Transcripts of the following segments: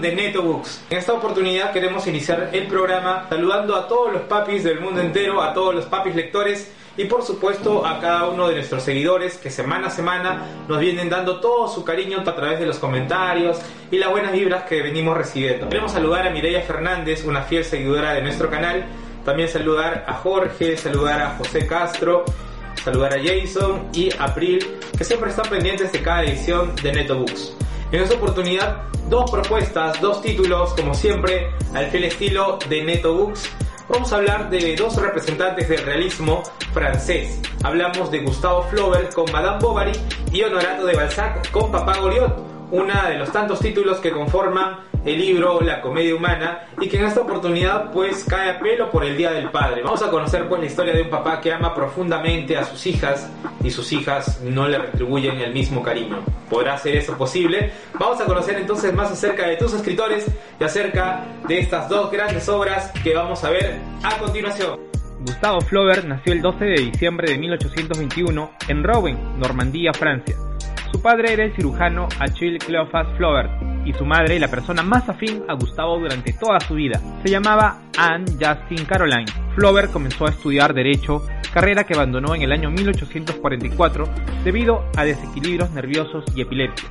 de NetoBooks. En esta oportunidad queremos iniciar el programa saludando a todos los papis del mundo entero, a todos los papis lectores y por supuesto a cada uno de nuestros seguidores que semana a semana nos vienen dando todo su cariño a través de los comentarios y las buenas vibras que venimos recibiendo. Queremos saludar a Mireia Fernández, una fiel seguidora de nuestro canal, también saludar a Jorge, saludar a José Castro, saludar a Jason y April, que siempre están pendientes de cada edición de NetoBooks. En esta oportunidad, dos propuestas, dos títulos, como siempre, al fiel estilo de NetoBooks vamos a hablar de dos representantes del realismo francés. Hablamos de Gustavo Flaubert con Madame Bovary y Honorato de Balzac con Papá Goriot, una de los tantos títulos que conforman el libro La comedia humana y que en esta oportunidad pues cae a pelo por el Día del Padre. Vamos a conocer pues la historia de un papá que ama profundamente a sus hijas y sus hijas no le retribuyen el mismo cariño. ¿Podrá ser eso posible? Vamos a conocer entonces más acerca de tus escritores y acerca de estas dos grandes obras que vamos a ver a continuación. Gustavo Flaubert nació el 12 de diciembre de 1821 en Rouen, Normandía, Francia. Su padre era el cirujano Achille Cleophas Flaubert y su madre la persona más afín a Gustavo durante toda su vida. Se llamaba Anne Justin Caroline. Flaubert comenzó a estudiar Derecho, carrera que abandonó en el año 1844 debido a desequilibrios nerviosos y epilepsia.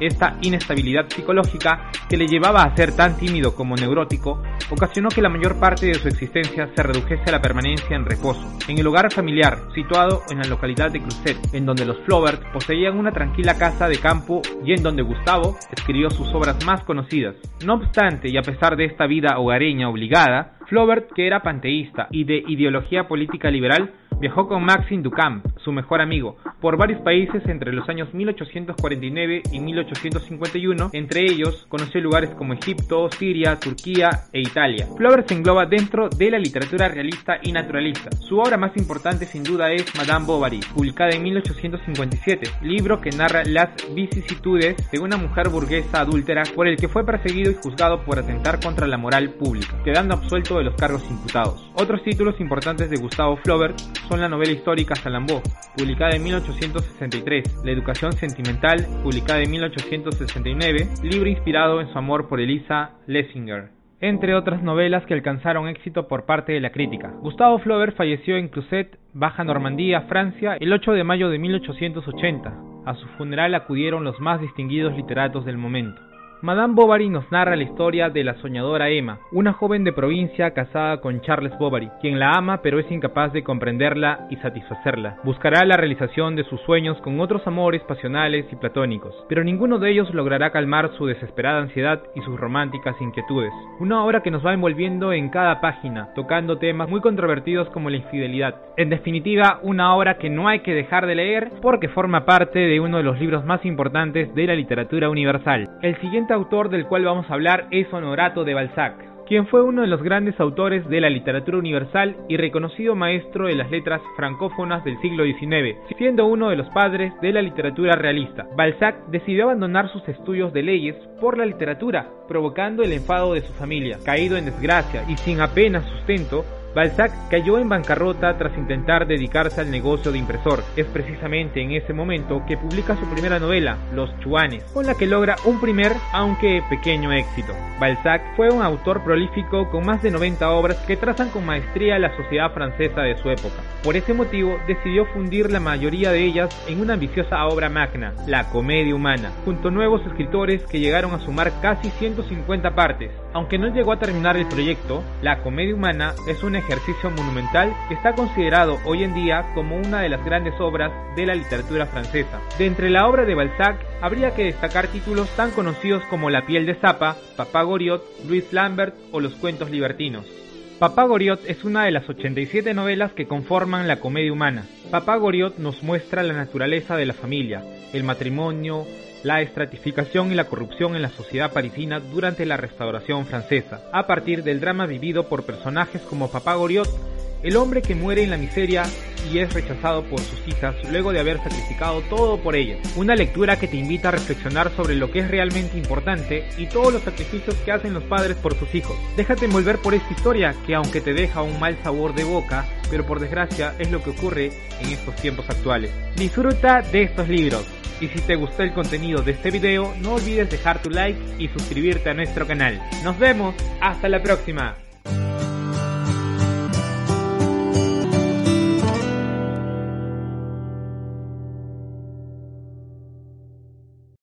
Esta inestabilidad psicológica, que le llevaba a ser tan tímido como neurótico, ocasionó que la mayor parte de su existencia se redujese a la permanencia en reposo, en el hogar familiar situado en la localidad de Cruzet, en donde los Flaubert poseían una tranquila casa de campo y en donde Gustavo escribió sus obras más conocidas. No obstante, y a pesar de esta vida hogareña obligada, Flaubert, que era panteísta y de ideología política liberal, Viajó con Maxime Ducamp, su mejor amigo, por varios países entre los años 1849 y 1851, entre ellos conoció lugares como Egipto, Siria, Turquía e Italia. Flaubert se engloba dentro de la literatura realista y naturalista. Su obra más importante sin duda es Madame Bovary, publicada en 1857, libro que narra las vicisitudes de una mujer burguesa adúltera por el que fue perseguido y juzgado por atentar contra la moral pública, quedando absuelto de los cargos imputados. Otros títulos importantes de Gustavo Flaubert son la novela histórica Salambó, publicada en 1863, La educación sentimental, publicada en 1869, libro inspirado en su amor por Elisa Lessinger entre otras novelas que alcanzaron éxito por parte de la crítica. Gustavo Flaubert falleció en Cruzet, Baja Normandía, Francia, el 8 de mayo de 1880. A su funeral acudieron los más distinguidos literatos del momento. Madame Bovary nos narra la historia de la soñadora Emma, una joven de provincia casada con Charles Bovary, quien la ama pero es incapaz de comprenderla y satisfacerla. Buscará la realización de sus sueños con otros amores pasionales y platónicos, pero ninguno de ellos logrará calmar su desesperada ansiedad y sus románticas inquietudes. Una obra que nos va envolviendo en cada página, tocando temas muy controvertidos como la infidelidad. En definitiva, una obra que no hay que dejar de leer porque forma parte de uno de los libros más importantes de la literatura universal. El siguiente autor del cual vamos a hablar es Honorato de Balzac, quien fue uno de los grandes autores de la literatura universal y reconocido maestro de las letras francófonas del siglo XIX, siendo uno de los padres de la literatura realista. Balzac decidió abandonar sus estudios de leyes por la literatura, provocando el enfado de su familia. Caído en desgracia y sin apenas sustento, Balzac cayó en bancarrota tras intentar dedicarse al negocio de impresor. Es precisamente en ese momento que publica su primera novela, Los Chuanes, con la que logra un primer, aunque pequeño éxito. Balzac fue un autor prolífico con más de 90 obras que trazan con maestría la sociedad francesa de su época. Por ese motivo, decidió fundir la mayoría de ellas en una ambiciosa obra magna, La Comedia Humana, junto a nuevos escritores que llegaron a sumar casi 150 partes. Aunque no llegó a terminar el proyecto, La Comedia Humana es una ejercicio monumental que está considerado hoy en día como una de las grandes obras de la literatura francesa. De entre la obra de Balzac habría que destacar títulos tan conocidos como La piel de Zapa, Papá Goriot, Luis Lambert o Los cuentos libertinos. Papá Goriot es una de las 87 novelas que conforman la comedia humana. Papá Goriot nos muestra la naturaleza de la familia, el matrimonio, la estratificación y la corrupción en la sociedad parisina durante la restauración francesa, a partir del drama vivido por personajes como Papá Goriot, el hombre que muere en la miseria y es rechazado por sus hijas luego de haber sacrificado todo por ellas. Una lectura que te invita a reflexionar sobre lo que es realmente importante y todos los sacrificios que hacen los padres por sus hijos. Déjate envolver por esta historia que aunque te deja un mal sabor de boca, pero por desgracia es lo que ocurre en estos tiempos actuales. Disfruta de estos libros. Y si te gustó el contenido de este video, no olvides dejar tu like y suscribirte a nuestro canal. Nos vemos, hasta la próxima.